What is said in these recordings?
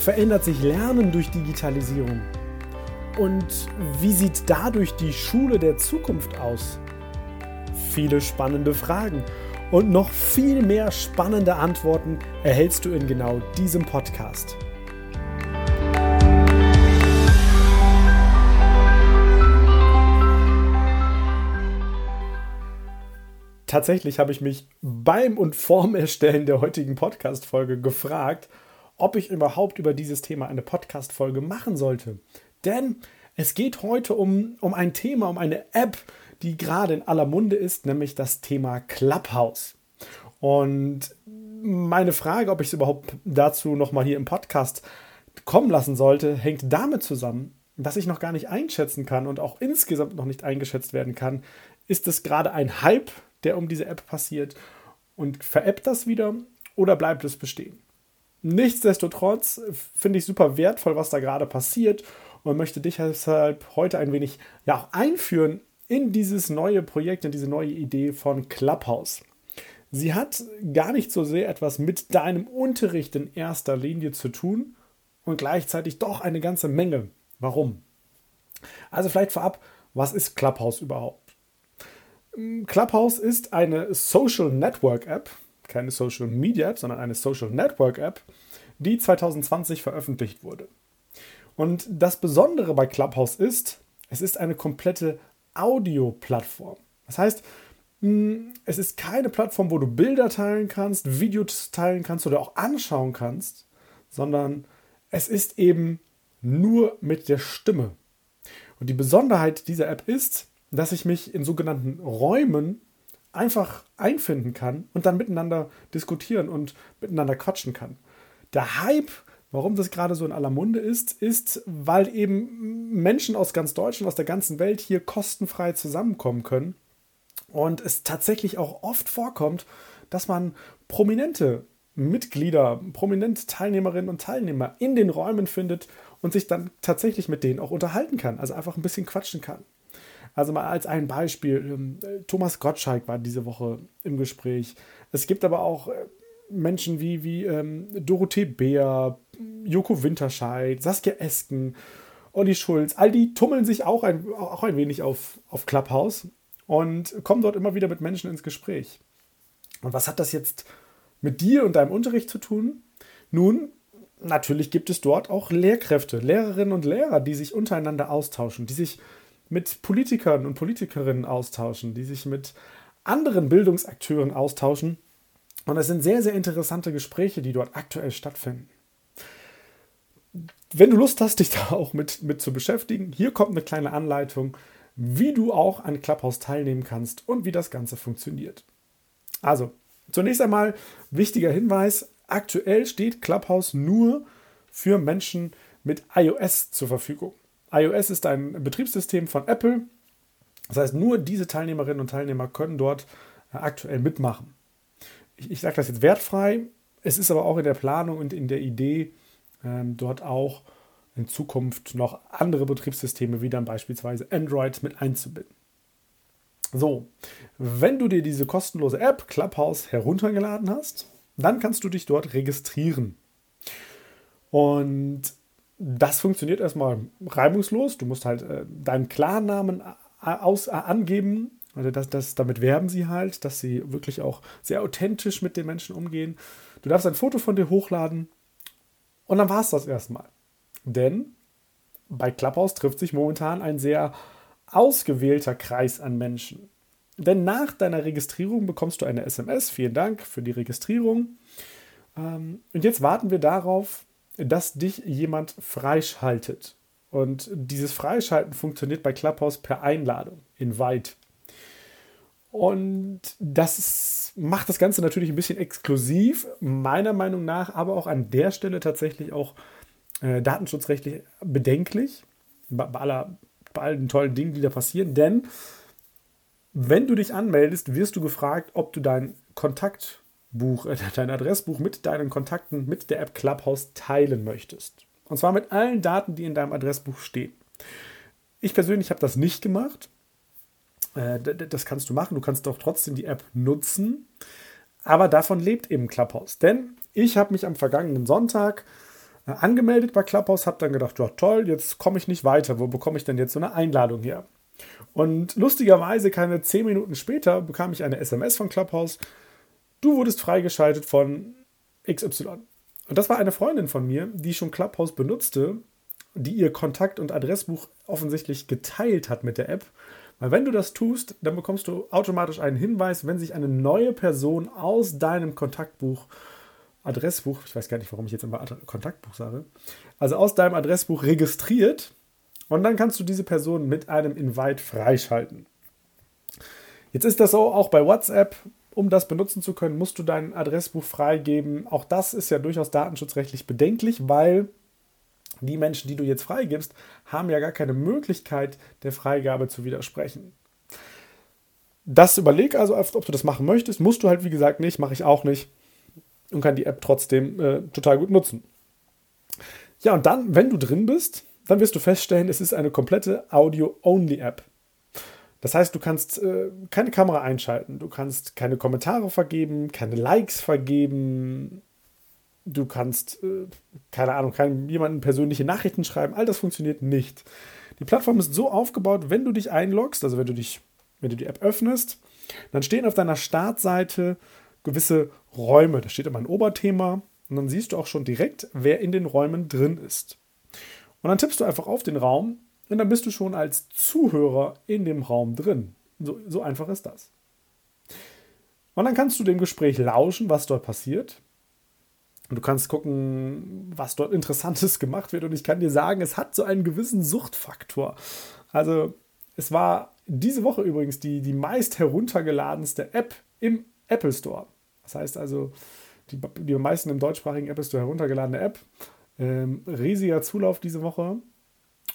verändert sich Lernen durch Digitalisierung? Und wie sieht dadurch die Schule der Zukunft aus? Viele spannende Fragen und noch viel mehr spannende Antworten erhältst du in genau diesem Podcast. Tatsächlich habe ich mich beim und vorm Erstellen der heutigen Podcast-Folge gefragt, ob ich überhaupt über dieses Thema eine Podcast-Folge machen sollte. Denn es geht heute um, um ein Thema, um eine App, die gerade in aller Munde ist, nämlich das Thema Clubhouse. Und meine Frage, ob ich es überhaupt dazu nochmal hier im Podcast kommen lassen sollte, hängt damit zusammen, dass ich noch gar nicht einschätzen kann und auch insgesamt noch nicht eingeschätzt werden kann, ist es gerade ein Hype, der um diese App passiert und veräppt das wieder oder bleibt es bestehen? Nichtsdestotrotz finde ich super wertvoll, was da gerade passiert und möchte dich deshalb heute ein wenig ja, auch einführen in dieses neue Projekt, in diese neue Idee von Clubhouse. Sie hat gar nicht so sehr etwas mit deinem Unterricht in erster Linie zu tun und gleichzeitig doch eine ganze Menge. Warum? Also vielleicht vorab, was ist Clubhouse überhaupt? Clubhouse ist eine Social Network App, keine Social Media App, sondern eine Social Network App, die 2020 veröffentlicht wurde. Und das Besondere bei Clubhouse ist, es ist eine komplette Audio-Plattform. Das heißt, hm, es ist keine Plattform, wo du Bilder teilen kannst, Videos teilen kannst oder auch anschauen kannst, sondern es ist eben nur mit der Stimme. Und die Besonderheit dieser App ist, dass ich mich in sogenannten Räumen einfach einfinden kann und dann miteinander diskutieren und miteinander quatschen kann. Der Hype, warum das gerade so in aller Munde ist, ist, weil eben Menschen aus ganz Deutschland, aus der ganzen Welt hier kostenfrei zusammenkommen können und es tatsächlich auch oft vorkommt, dass man prominente Mitglieder, prominente Teilnehmerinnen und Teilnehmer in den Räumen findet und sich dann tatsächlich mit denen auch unterhalten kann, also einfach ein bisschen quatschen kann. Also mal als ein Beispiel, ähm, Thomas Gottschalk war diese Woche im Gespräch. Es gibt aber auch äh, Menschen wie, wie ähm, Dorothee Beer, Joko Winterscheid, Saskia Esken, Olli Schulz. All die tummeln sich auch ein, auch ein wenig auf, auf Clubhouse und kommen dort immer wieder mit Menschen ins Gespräch. Und was hat das jetzt mit dir und deinem Unterricht zu tun? Nun, natürlich gibt es dort auch Lehrkräfte, Lehrerinnen und Lehrer, die sich untereinander austauschen, die sich mit Politikern und Politikerinnen austauschen, die sich mit anderen Bildungsakteuren austauschen. Und es sind sehr, sehr interessante Gespräche, die dort aktuell stattfinden. Wenn du Lust hast, dich da auch mit, mit zu beschäftigen, hier kommt eine kleine Anleitung, wie du auch an Clubhouse teilnehmen kannst und wie das Ganze funktioniert. Also, zunächst einmal wichtiger Hinweis, aktuell steht Clubhouse nur für Menschen mit iOS zur Verfügung iOS ist ein Betriebssystem von Apple. Das heißt, nur diese Teilnehmerinnen und Teilnehmer können dort äh, aktuell mitmachen. Ich, ich sage das jetzt wertfrei. Es ist aber auch in der Planung und in der Idee, ähm, dort auch in Zukunft noch andere Betriebssysteme wie dann beispielsweise Android mit einzubinden. So, wenn du dir diese kostenlose App Clubhouse heruntergeladen hast, dann kannst du dich dort registrieren. Und das funktioniert erstmal reibungslos. Du musst halt äh, deinen Klarnamen aus, angeben. Also das, das, damit werben sie halt, dass sie wirklich auch sehr authentisch mit den Menschen umgehen. Du darfst ein Foto von dir hochladen und dann war es das erstmal. Denn bei Clubhouse trifft sich momentan ein sehr ausgewählter Kreis an Menschen. Denn nach deiner Registrierung bekommst du eine SMS. Vielen Dank für die Registrierung. Ähm, und jetzt warten wir darauf, dass dich jemand freischaltet. Und dieses Freischalten funktioniert bei Clubhouse per Einladung, invite. Und das macht das Ganze natürlich ein bisschen exklusiv, meiner Meinung nach, aber auch an der Stelle tatsächlich auch äh, datenschutzrechtlich bedenklich, bei, aller, bei allen tollen Dingen, die da passieren, denn wenn du dich anmeldest, wirst du gefragt, ob du dein Kontaktbuch, äh, dein Adressbuch mit deinen Kontakten mit der App Clubhouse teilen möchtest. Und zwar mit allen Daten, die in deinem Adressbuch stehen. Ich persönlich habe das nicht gemacht. Äh, das kannst du machen. Du kannst doch trotzdem die App nutzen. Aber davon lebt eben Clubhouse. Denn ich habe mich am vergangenen Sonntag äh, angemeldet bei Clubhouse, habe dann gedacht, ja toll, jetzt komme ich nicht weiter. Wo bekomme ich denn jetzt so eine Einladung her? Und lustigerweise, keine zehn Minuten später, bekam ich eine SMS von Clubhouse. Du wurdest freigeschaltet von XY. Und das war eine Freundin von mir, die schon Clubhouse benutzte, die ihr Kontakt- und Adressbuch offensichtlich geteilt hat mit der App. Weil wenn du das tust, dann bekommst du automatisch einen Hinweis, wenn sich eine neue Person aus deinem Kontaktbuch, Adressbuch, ich weiß gar nicht, warum ich jetzt immer Kontaktbuch sage, also aus deinem Adressbuch registriert und dann kannst du diese Person mit einem Invite freischalten. Jetzt ist das so auch bei WhatsApp. Um das benutzen zu können, musst du dein Adressbuch freigeben. Auch das ist ja durchaus datenschutzrechtlich bedenklich, weil die Menschen, die du jetzt freigibst, haben ja gar keine Möglichkeit, der Freigabe zu widersprechen. Das überleg also, ob du das machen möchtest. Musst du halt, wie gesagt, nicht, mache ich auch nicht und kann die App trotzdem äh, total gut nutzen. Ja, und dann, wenn du drin bist, dann wirst du feststellen, es ist eine komplette Audio-Only-App. Das heißt, du kannst äh, keine Kamera einschalten, du kannst keine Kommentare vergeben, keine Likes vergeben, du kannst, äh, keine Ahnung, keinem, jemanden persönliche Nachrichten schreiben, all das funktioniert nicht. Die Plattform ist so aufgebaut, wenn du dich einloggst, also wenn du dich, wenn du die App öffnest, dann stehen auf deiner Startseite gewisse Räume. Da steht immer ein Oberthema und dann siehst du auch schon direkt, wer in den Räumen drin ist. Und dann tippst du einfach auf den Raum und dann bist du schon als Zuhörer in dem Raum drin. So, so einfach ist das. Und dann kannst du dem Gespräch lauschen, was dort passiert. Und du kannst gucken, was dort Interessantes gemacht wird. Und ich kann dir sagen, es hat so einen gewissen Suchtfaktor. Also, es war diese Woche übrigens die, die meist heruntergeladenste App im Apple Store. Das heißt also, die, die meisten im deutschsprachigen Apple Store heruntergeladene App. Ähm, riesiger Zulauf diese Woche.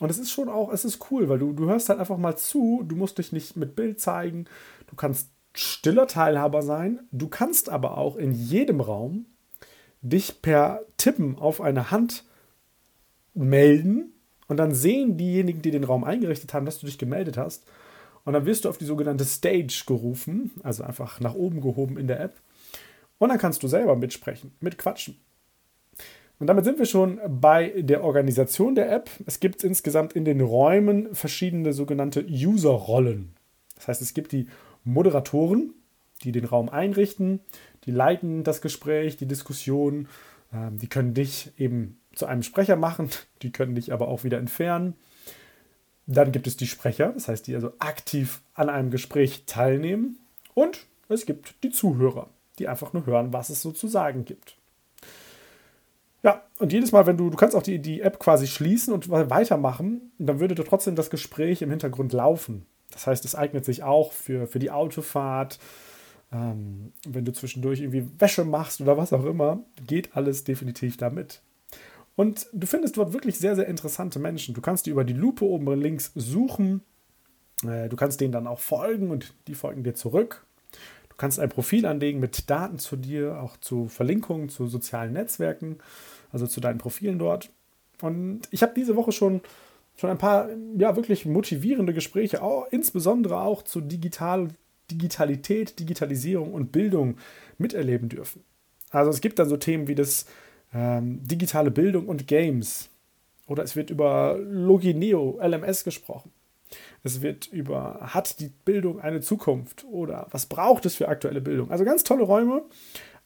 Und es ist schon auch, es ist cool, weil du, du hörst halt einfach mal zu, du musst dich nicht mit Bild zeigen, du kannst stiller Teilhaber sein, du kannst aber auch in jedem Raum dich per Tippen auf eine Hand melden und dann sehen diejenigen, die den Raum eingerichtet haben, dass du dich gemeldet hast. Und dann wirst du auf die sogenannte Stage gerufen, also einfach nach oben gehoben in der App. Und dann kannst du selber mitsprechen, mitquatschen. Und damit sind wir schon bei der Organisation der App. Es gibt insgesamt in den Räumen verschiedene sogenannte User-Rollen. Das heißt, es gibt die Moderatoren, die den Raum einrichten, die leiten das Gespräch, die Diskussion, ähm, die können dich eben zu einem Sprecher machen, die können dich aber auch wieder entfernen. Dann gibt es die Sprecher, das heißt, die also aktiv an einem Gespräch teilnehmen. Und es gibt die Zuhörer, die einfach nur hören, was es so zu sagen gibt. Ja, und jedes Mal, wenn du, du kannst auch die, die App quasi schließen und weitermachen, dann würde trotzdem das Gespräch im Hintergrund laufen. Das heißt, es eignet sich auch für, für die Autofahrt. Ähm, wenn du zwischendurch irgendwie Wäsche machst oder was auch immer, geht alles definitiv damit. Und du findest dort wirklich sehr, sehr interessante Menschen. Du kannst die über die Lupe oben links suchen. Äh, du kannst denen dann auch folgen und die folgen dir zurück. Du kannst ein Profil anlegen mit Daten zu dir, auch zu Verlinkungen zu sozialen Netzwerken also zu deinen Profilen dort. Und ich habe diese Woche schon, schon ein paar ja, wirklich motivierende Gespräche, auch, insbesondere auch zu Digital, Digitalität, Digitalisierung und Bildung miterleben dürfen. Also es gibt dann so Themen wie das ähm, digitale Bildung und Games. Oder es wird über Logineo, LMS gesprochen. Es wird über, hat die Bildung eine Zukunft? Oder was braucht es für aktuelle Bildung? Also ganz tolle Räume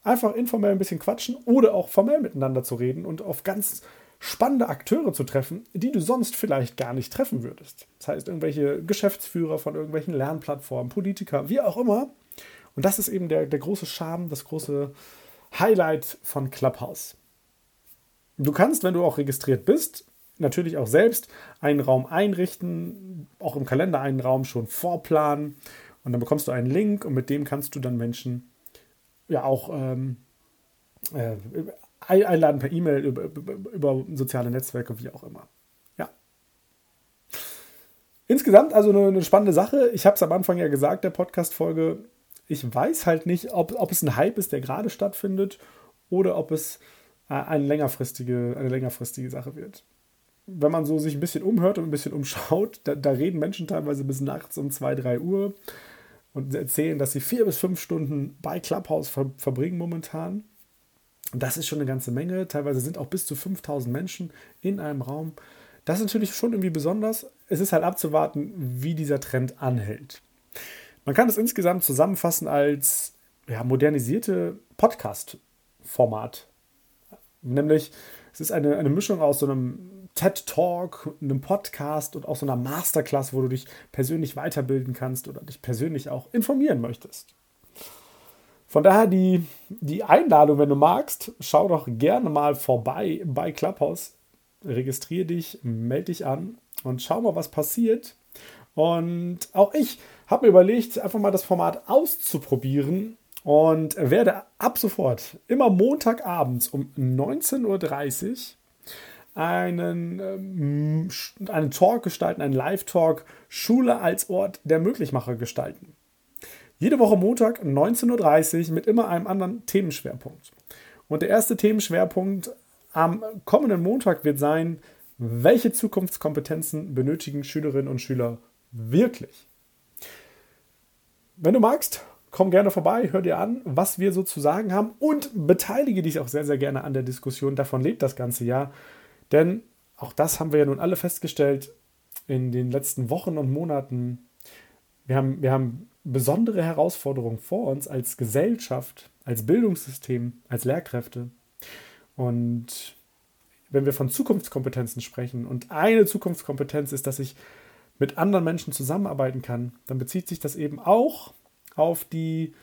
einfach informell ein bisschen quatschen oder auch formell miteinander zu reden und auf ganz spannende Akteure zu treffen, die du sonst vielleicht gar nicht treffen würdest. Das heißt, irgendwelche Geschäftsführer von irgendwelchen Lernplattformen, Politiker, wie auch immer. Und das ist eben der, der große Charme, das große Highlight von Clubhouse. Du kannst, wenn du auch registriert bist, natürlich auch selbst einen Raum einrichten, auch im Kalender einen Raum schon vorplanen und dann bekommst du einen Link und mit dem kannst du dann Menschen ja auch ähm, äh, einladen per E-Mail, über, über, über, soziale Netzwerke, wie auch immer. Ja. Insgesamt also eine, eine spannende Sache. Ich habe es am Anfang ja gesagt, der Podcast-Folge. Ich weiß halt nicht, ob, ob es ein Hype ist, der gerade stattfindet, oder ob es äh, eine längerfristige, eine längerfristige Sache wird. Wenn man so sich ein bisschen umhört und ein bisschen umschaut, da, da reden Menschen teilweise bis nachts um 2, 3 Uhr und erzählen, dass sie vier bis fünf Stunden bei Clubhouse ver verbringen momentan. Das ist schon eine ganze Menge. Teilweise sind auch bis zu 5000 Menschen in einem Raum. Das ist natürlich schon irgendwie besonders. Es ist halt abzuwarten, wie dieser Trend anhält. Man kann es insgesamt zusammenfassen als ja, modernisierte Podcast-Format. Nämlich, es ist eine, eine Mischung aus so einem TED Talk, einem Podcast und auch so einer Masterclass, wo du dich persönlich weiterbilden kannst oder dich persönlich auch informieren möchtest. Von daher die, die Einladung, wenn du magst, schau doch gerne mal vorbei bei Clubhouse. Registriere dich, melde dich an und schau mal, was passiert. Und auch ich habe mir überlegt, einfach mal das Format auszuprobieren und werde ab sofort immer Montagabends um 19.30 Uhr einen, ähm, einen Talk gestalten, einen Live-Talk, Schule als Ort der Möglichmacher gestalten. Jede Woche Montag 19.30 Uhr mit immer einem anderen Themenschwerpunkt. Und der erste Themenschwerpunkt am kommenden Montag wird sein, welche Zukunftskompetenzen benötigen Schülerinnen und Schüler wirklich? Wenn du magst, komm gerne vorbei, hör dir an, was wir so zu sagen haben und beteilige dich auch sehr, sehr gerne an der Diskussion. Davon lebt das ganze Jahr. Denn auch das haben wir ja nun alle festgestellt in den letzten Wochen und Monaten. Wir haben, wir haben besondere Herausforderungen vor uns als Gesellschaft, als Bildungssystem, als Lehrkräfte. Und wenn wir von Zukunftskompetenzen sprechen und eine Zukunftskompetenz ist, dass ich mit anderen Menschen zusammenarbeiten kann, dann bezieht sich das eben auch auf die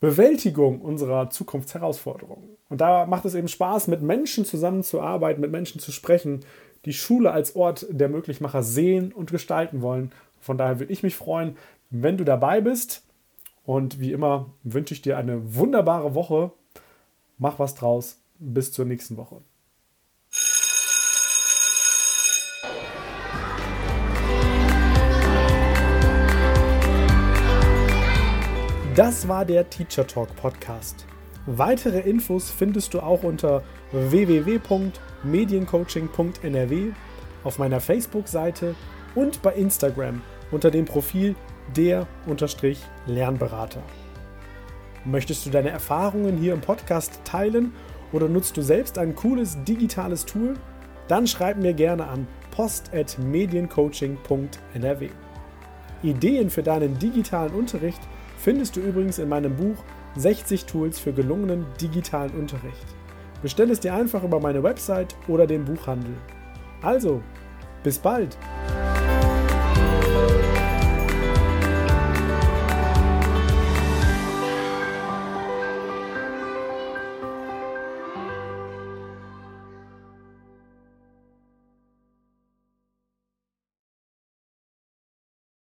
Bewältigung unserer Zukunftsherausforderungen. Und da macht es eben Spaß, mit Menschen zusammenzuarbeiten, mit Menschen zu sprechen, die Schule als Ort der Möglichmacher sehen und gestalten wollen. Von daher würde ich mich freuen, wenn du dabei bist. Und wie immer wünsche ich dir eine wunderbare Woche. Mach was draus. Bis zur nächsten Woche. Das war der Teacher Talk Podcast. Weitere Infos findest du auch unter www.mediencoaching.nrw auf meiner Facebook-Seite und bei Instagram unter dem Profil der-lernberater. Möchtest du deine Erfahrungen hier im Podcast teilen oder nutzt du selbst ein cooles digitales Tool? Dann schreib mir gerne an post.mediencoaching.nrw. Ideen für deinen digitalen Unterricht – findest du übrigens in meinem Buch 60 Tools für gelungenen digitalen Unterricht. Bestell es dir einfach über meine Website oder den Buchhandel. Also, bis bald!